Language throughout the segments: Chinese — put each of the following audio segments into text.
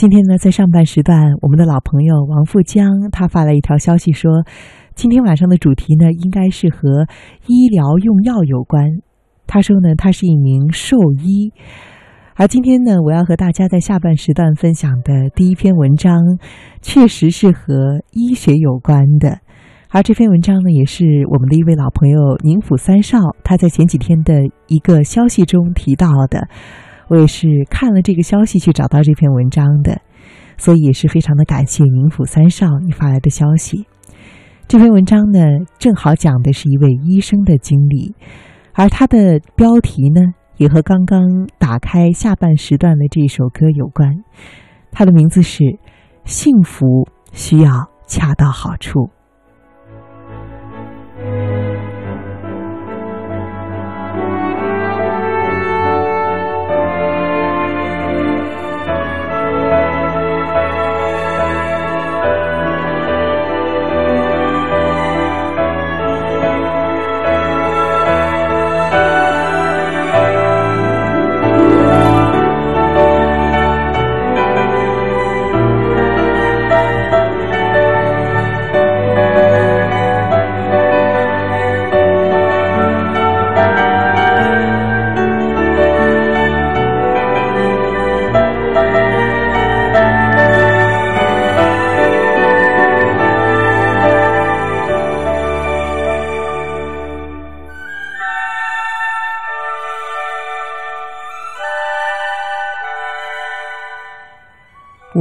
今天呢，在上半时段，我们的老朋友王富江他发来一条消息说，今天晚上的主题呢，应该是和医疗用药有关。他说呢，他是一名兽医，而今天呢，我要和大家在下半时段分享的第一篇文章，确实是和医学有关的。而这篇文章呢，也是我们的一位老朋友宁府三少他在前几天的一个消息中提到的。我也是看了这个消息去找到这篇文章的，所以也是非常的感谢宁府三少你发来的消息。这篇文章呢，正好讲的是一位医生的经历，而它的标题呢，也和刚刚打开下半时段的这首歌有关。它的名字是《幸福需要恰到好处》。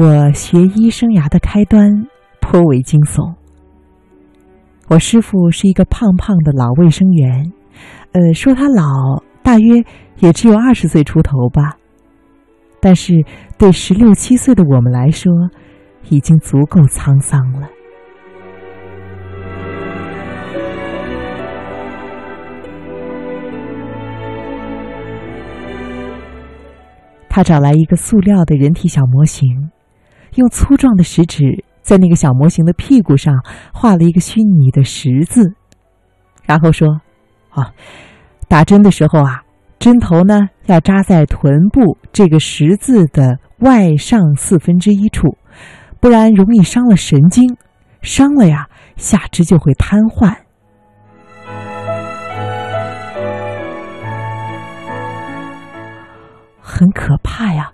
我学医生涯的开端颇为惊悚。我师傅是一个胖胖的老卫生员，呃，说他老，大约也只有二十岁出头吧。但是对十六七岁的我们来说，已经足够沧桑了。他找来一个塑料的人体小模型。用粗壮的食指在那个小模型的屁股上画了一个虚拟的十字，然后说：“啊，打针的时候啊，针头呢要扎在臀部这个十字的外上四分之一处，不然容易伤了神经，伤了呀，下肢就会瘫痪，很可怕呀。”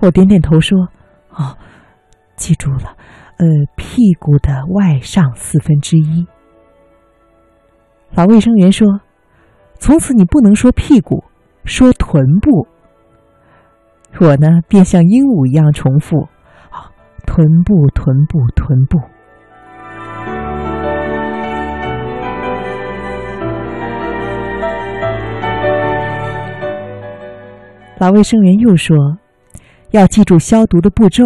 我点点头说：“哦。”记住了，呃，屁股的外上四分之一。老卫生员说：“从此你不能说屁股，说臀部。”我呢，便像鹦鹉一样重复：“啊，臀部，臀部，臀部。”老卫生员又说：“要记住消毒的步骤。”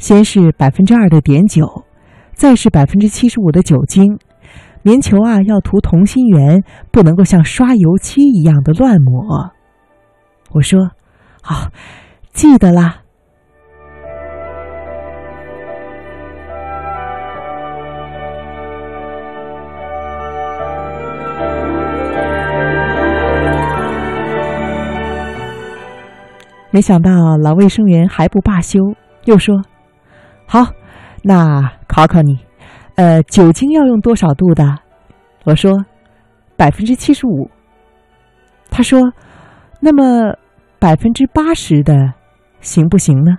先是百分之二的碘酒，再是百分之七十五的酒精。棉球啊，要涂同心圆，不能够像刷油漆一样的乱抹。我说：“好，记得啦。”没想到老卫生员还不罢休，又说。好，那考考你，呃，酒精要用多少度的？我说百分之七十五。他说，那么百分之八十的行不行呢？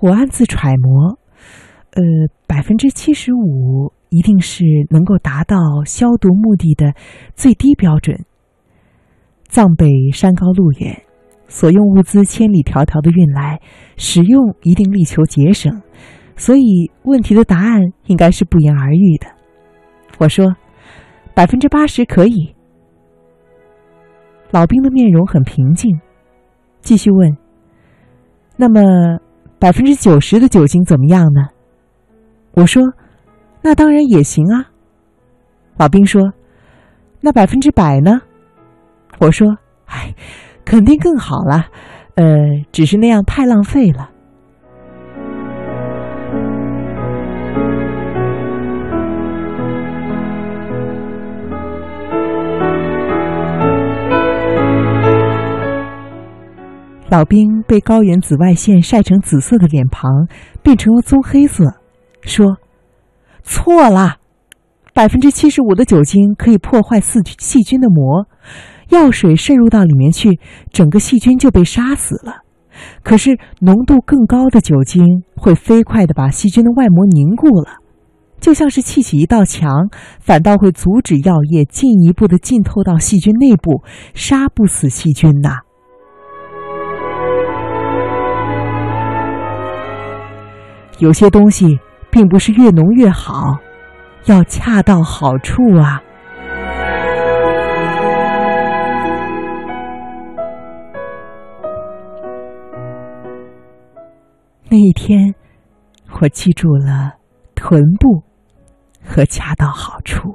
我暗自揣摩，呃，百分之七十五一定是能够达到消毒目的的最低标准。藏北山高路远，所用物资千里迢迢的运来，使用一定力求节省，所以问题的答案应该是不言而喻的。我说，百分之八十可以。老兵的面容很平静，继续问：“那么百分之九十的酒精怎么样呢？”我说：“那当然也行啊。”老兵说：“那百分之百呢？”我说：“哎，肯定更好了，呃，只是那样太浪费了。”老兵被高原紫外线晒成紫色的脸庞变成了棕黑色，说：“错了，百分之七十五的酒精可以破坏细细菌的膜，药水渗入到里面去，整个细菌就被杀死了。可是浓度更高的酒精会飞快的把细菌的外膜凝固了，就像是砌起一道墙，反倒会阻止药液进一步的浸透到细菌内部，杀不死细菌呐。”有些东西并不是越浓越好，要恰到好处啊。我记住了臀部和恰到好处。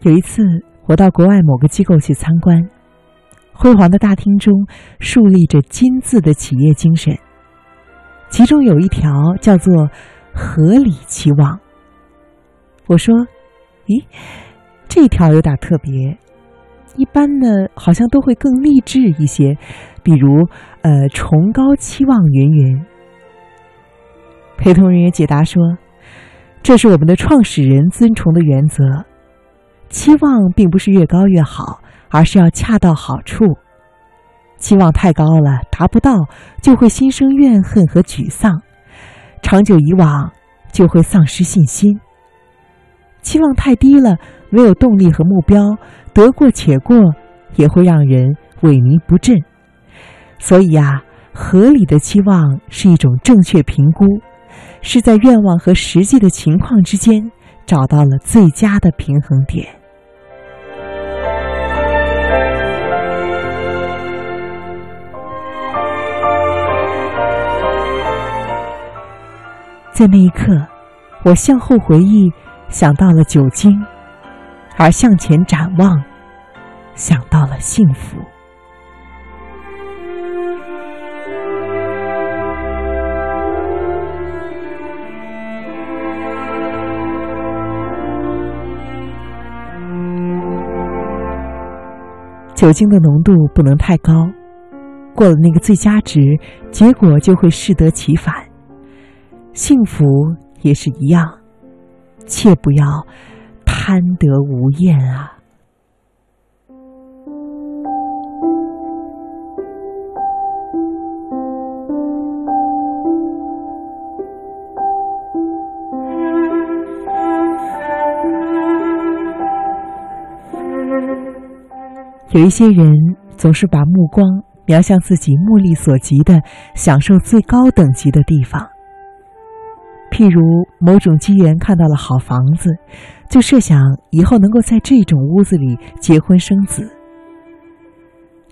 有一次，我到国外某个机构去参观，辉煌的大厅中树立着金字的企业精神，其中有一条叫做“合理期望”。我说：“咦，这条有点特别。一般呢，好像都会更励志一些，比如呃，崇高期望云云。”陪同人员解答说：“这是我们的创始人尊崇的原则。”期望并不是越高越好，而是要恰到好处。期望太高了，达不到就会心生怨恨和沮丧，长久以往就会丧失信心。期望太低了，没有动力和目标，得过且过也会让人萎靡不振。所以啊，合理的期望是一种正确评估，是在愿望和实际的情况之间找到了最佳的平衡点。在那一刻，我向后回忆，想到了酒精；而向前展望，想到了幸福。酒精的浓度不能太高，过了那个最佳值，结果就会适得其反。幸福也是一样，切不要贪得无厌啊！有一些人总是把目光瞄向自己目力所及的、享受最高等级的地方。譬如某种机缘看到了好房子，就设想以后能够在这种屋子里结婚生子；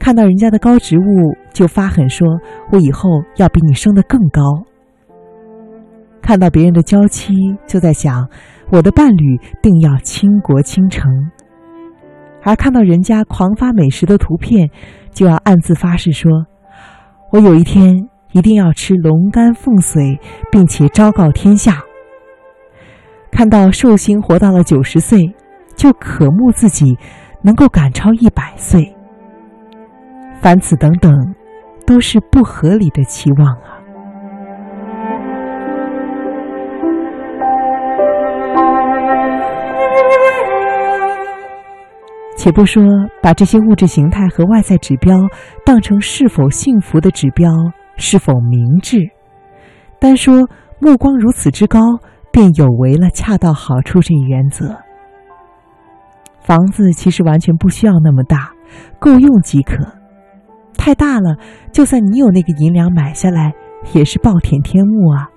看到人家的高职务，就发狠说：“我以后要比你升得更高。”看到别人的娇妻，就在想：“我的伴侣定要倾国倾城。”而看到人家狂发美食的图片，就要暗自发誓说：“我有一天。”一定要吃龙肝凤髓，并且昭告天下。看到寿星活到了九十岁，就渴慕自己能够赶超一百岁。凡此等等，都是不合理的期望啊！且不说把这些物质形态和外在指标当成是否幸福的指标。是否明智？单说目光如此之高，便有违了恰到好处这一原则。房子其实完全不需要那么大，够用即可。太大了，就算你有那个银两买下来，也是暴殄天物啊！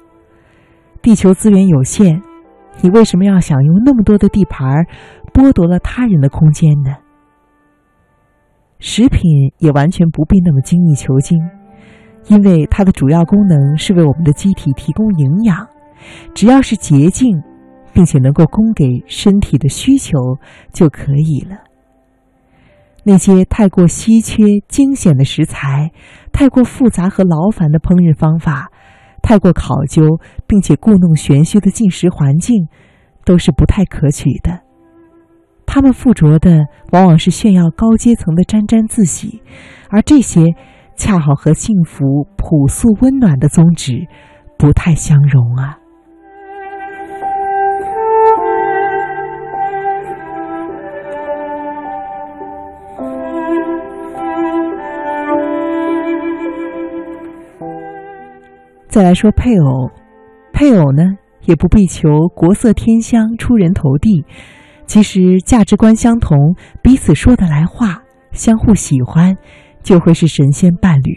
地球资源有限，你为什么要享用那么多的地盘，剥夺了他人的空间呢？食品也完全不必那么精益求精。因为它的主要功能是为我们的机体提供营养，只要是洁净，并且能够供给身体的需求就可以了。那些太过稀缺、惊险的食材，太过复杂和劳烦的烹饪方法，太过考究并且故弄玄虚的进食环境，都是不太可取的。他们附着的往往是炫耀高阶层的沾沾自喜，而这些恰好和幸福、朴素、温暖的宗旨不太相容啊。再来说配偶，配偶呢也不必求国色天香、出人头地，其实价值观相同、彼此说得来话、相互喜欢，就会是神仙伴侣。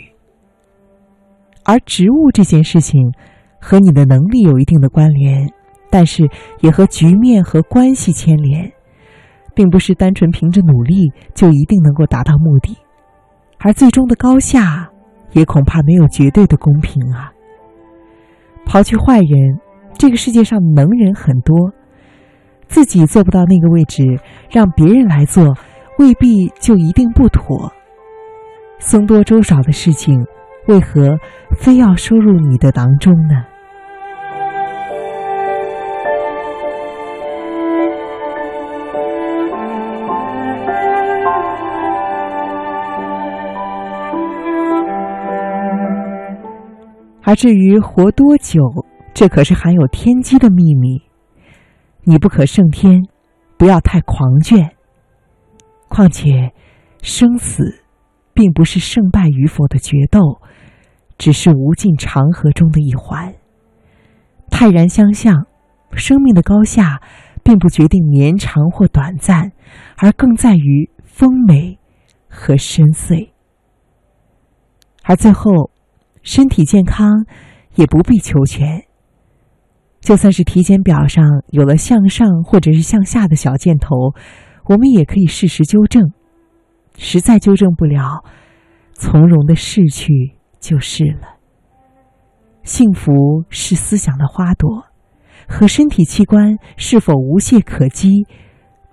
而职务这件事情，和你的能力有一定的关联，但是也和局面和关系牵连，并不是单纯凭着努力就一定能够达到目的，而最终的高下，也恐怕没有绝对的公平啊。刨去坏人，这个世界上能人很多，自己做不到那个位置，让别人来做，未必就一定不妥。僧多粥少的事情，为何非要收入你的囊中呢？而至于活多久，这可是含有天机的秘密。你不可胜天，不要太狂倦。况且，生死并不是胜败与否的决斗，只是无尽长河中的一环。泰然相向，生命的高下，并不决定绵长或短暂，而更在于丰美和深邃。而最后。身体健康，也不必求全。就算是体检表上有了向上或者是向下的小箭头，我们也可以适时纠正。实在纠正不了，从容的逝去就是了。幸福是思想的花朵，和身体器官是否无懈可击，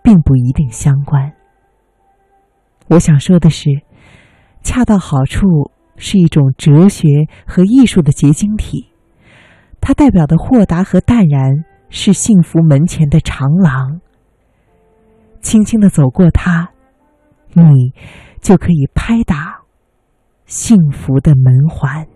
并不一定相关。我想说的是，恰到好处。是一种哲学和艺术的结晶体，它代表的豁达和淡然，是幸福门前的长廊。轻轻的走过它，你就可以拍打幸福的门环。